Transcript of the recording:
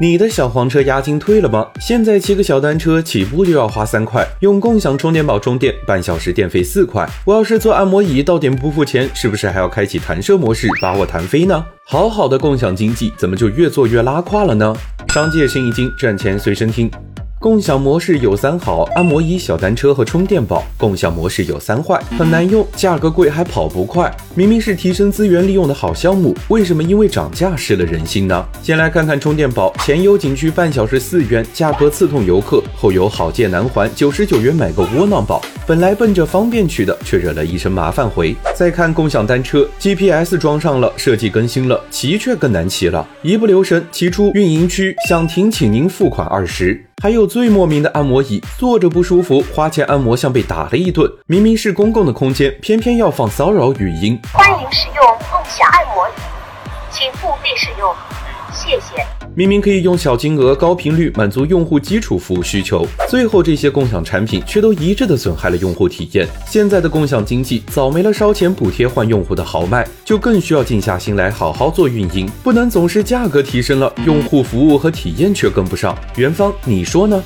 你的小黄车押金退了吗？现在骑个小单车起步就要花三块，用共享充电宝充电，半小时电费四块。我要是坐按摩椅到点不付钱，是不是还要开启弹射模式把我弹飞呢？好好的共享经济，怎么就越做越拉胯了呢？商界生意经，赚钱随身听。共享模式有三好：按摩椅、小单车和充电宝。共享模式有三坏：很难用，价格贵，还跑不快。明明是提升资源利用的好项目，为什么因为涨价失了人心呢？先来看看充电宝，前有景区半小时四元，价格刺痛游客；后有好借难还，九十九元买个窝囊宝。本来奔着方便去的，却惹了一身麻烦回。再看共享单车，GPS 装上了，设计更新了，骑却更难骑了，一不留神骑出运营区，想停请您付款二十。还有最莫名的按摩椅，坐着不舒服，花钱按摩像被打了一顿。明明是公共的空间，偏偏要放骚扰语音。欢迎使用共享按摩椅，请付费使用，谢谢。明明可以用小金额、高频率满足用户基础服务需求，最后这些共享产品却都一致的损害了用户体验。现在的共享经济早没了烧钱补贴换用户的豪迈，就更需要静下心来好好做运营，不能总是价格提升了，用户服务和体验却跟不上。元芳，你说呢？